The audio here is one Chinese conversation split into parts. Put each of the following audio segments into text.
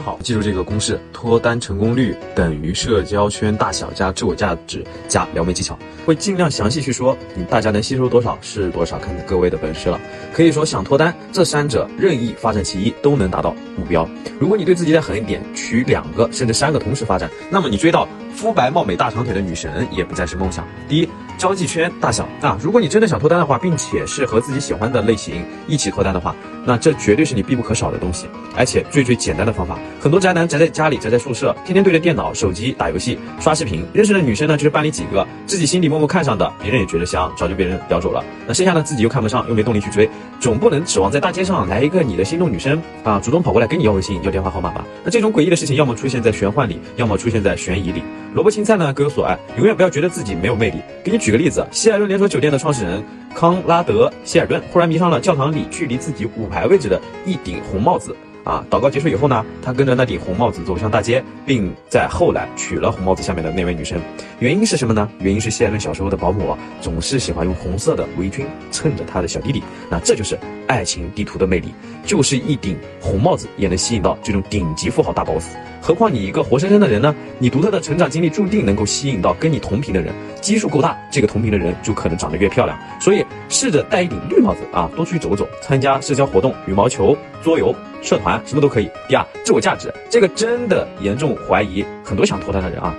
好，记住这个公式：脱单成功率等于社交圈大小加自我价值加撩妹技巧。会尽量详细去说，你大家能吸收多少是多少，看各位的本事了。可以说想脱单，这三者任意发展其一都能达到目标。如果你对自己再狠一点，娶两个甚至三个同时发展，那么你追到肤白貌美大长腿的女神也不再是梦想。第一。交际圈大小啊！如果你真的想脱单的话，并且是和自己喜欢的类型一起脱单的话，那这绝对是你必不可少的东西，而且最最简单的方法。很多宅男宅在家里，宅在宿舍，天天对着电脑、手机打游戏、刷视频，认识的女生呢就是班里几个，自己心里默默看上的，别人也觉得香，早就被人叼走了。那剩下的自己又看不上，又没动力去追，总不能指望在大街上来一个你的心动女生啊，主动跑过来跟你要微信、要电话号码吧？那这种诡异的事情，要么出现在玄幻里，要么出现在悬疑里。萝卜青菜呢各有所爱，永远不要觉得自己没有魅力。给你举个例子，希尔顿连锁酒店的创始人康拉德希尔顿忽然迷上了教堂里距离自己五排位置的一顶红帽子。啊，祷告结束以后呢，他跟着那顶红帽子走向大街，并在后来娶了红帽子下面的那位女生。原因是什么呢？原因是希尔顿小时候的保姆啊总是喜欢用红色的围裙衬着他的小弟弟。那这就是爱情地图的魅力，就是一顶红帽子也能吸引到这种顶级富豪大 boss。何况你一个活生生的人呢？你独特的成长经历注定能够吸引到跟你同频的人，基数够大，这个同频的人就可能长得越漂亮。所以试着戴一顶绿帽子啊，多出去走走，参加社交活动，羽毛球、桌游、社团，什么都可以。第二，自我价值，这个真的严重怀疑很多想脱单的人啊。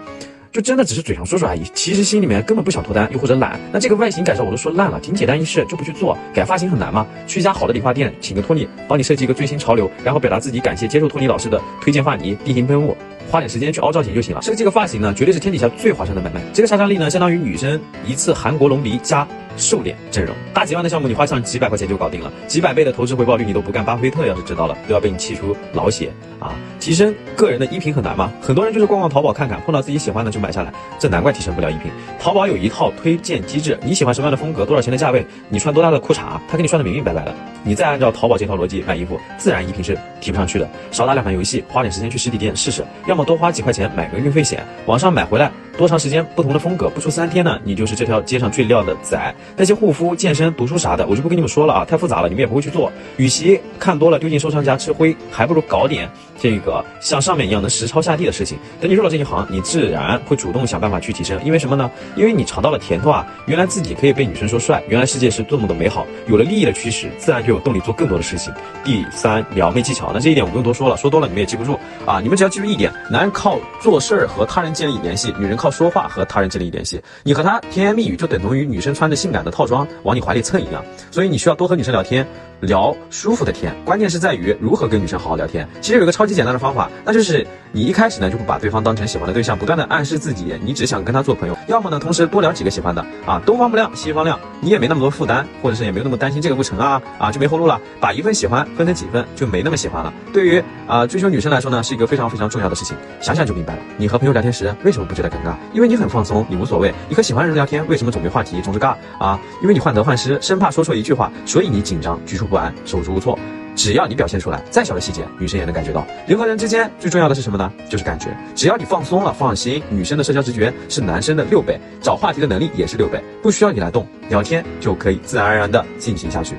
就真的只是嘴上说说而已，其实心里面根本不想脱单，又或者懒。那这个外形改造我都说烂了，挺简单一事就不去做。改发型很难吗？去一家好的理发店，请个托尼帮你设计一个最新潮流，然后表达自己感谢接受托尼老师的推荐发泥、定型喷雾，花点时间去凹造型就行了。设计个发型呢，绝对是天底下最划算的买卖。这个杀伤力呢，相当于女生一次韩国隆鼻加。瘦脸整容，大几万的项目你花上几百块钱就搞定了，几百倍的投资回报率你都不干。巴菲特要是知道了，都要被你气出老血啊！提升个人的衣品很难吗？很多人就是逛逛淘宝看看，碰到自己喜欢的就买下来，这难怪提升不了衣品。淘宝有一套推荐机制，你喜欢什么样的风格，多少钱的价位，你穿多大的裤衩，他给你算的明明白白的。你再按照淘宝这套逻辑买衣服，自然衣品是提不上去的。少打两盘游戏，花点时间去实体店试试，要么多花几块钱买个运费险，网上买回来。多长时间？不同的风格，不出三天呢，你就是这条街上最靓的仔。那些护肤、健身、读书啥的，我就不跟你们说了啊，太复杂了，你们也不会去做。与其看多了丢进收藏夹吃灰，还不如搞点这个像上面一样能实操下地的事情。等你入了这一行，你自然会主动想办法去提升。因为什么呢？因为你尝到了甜头啊！原来自己可以被女生说帅，原来世界是多么的美好。有了利益的驱使，自然就有动力做更多的事情。第三，撩妹技巧，那这一点我不用多说了，说多了你们也记不住啊。你们只要记住一点：男人靠做事儿和他人建立联系，女人靠。说话和他人建立联系，你和他甜言蜜语就等同于女生穿着性感的套装往你怀里蹭一样，所以你需要多和女生聊天。聊舒服的天，关键是在于如何跟女生好好聊天。其实有个超级简单的方法，那就是你一开始呢就不把对方当成喜欢的对象，不断的暗示自己你只想跟他做朋友。要么呢，同时多聊几个喜欢的啊，东方不亮西方亮，你也没那么多负担，或者是也没有那么担心这个不成啊啊就没后路了。把一份喜欢分成几份，就没那么喜欢了。对于啊追求女生来说呢，是一个非常非常重要的事情。想想就明白了。你和朋友聊天时为什么不觉得尴尬？因为你很放松，你无所谓。你和喜欢人聊天为什么总没话题，总是尬啊？因为你患得患失，生怕说错一句话，所以你紧张局促。不安，手足无措。只要你表现出来，再小的细节，女生也能感觉到。人和人之间最重要的是什么呢？就是感觉。只要你放松了，放心，女生的社交直觉是男生的六倍，找话题的能力也是六倍，不需要你来动，聊天就可以自然而然的进行下去。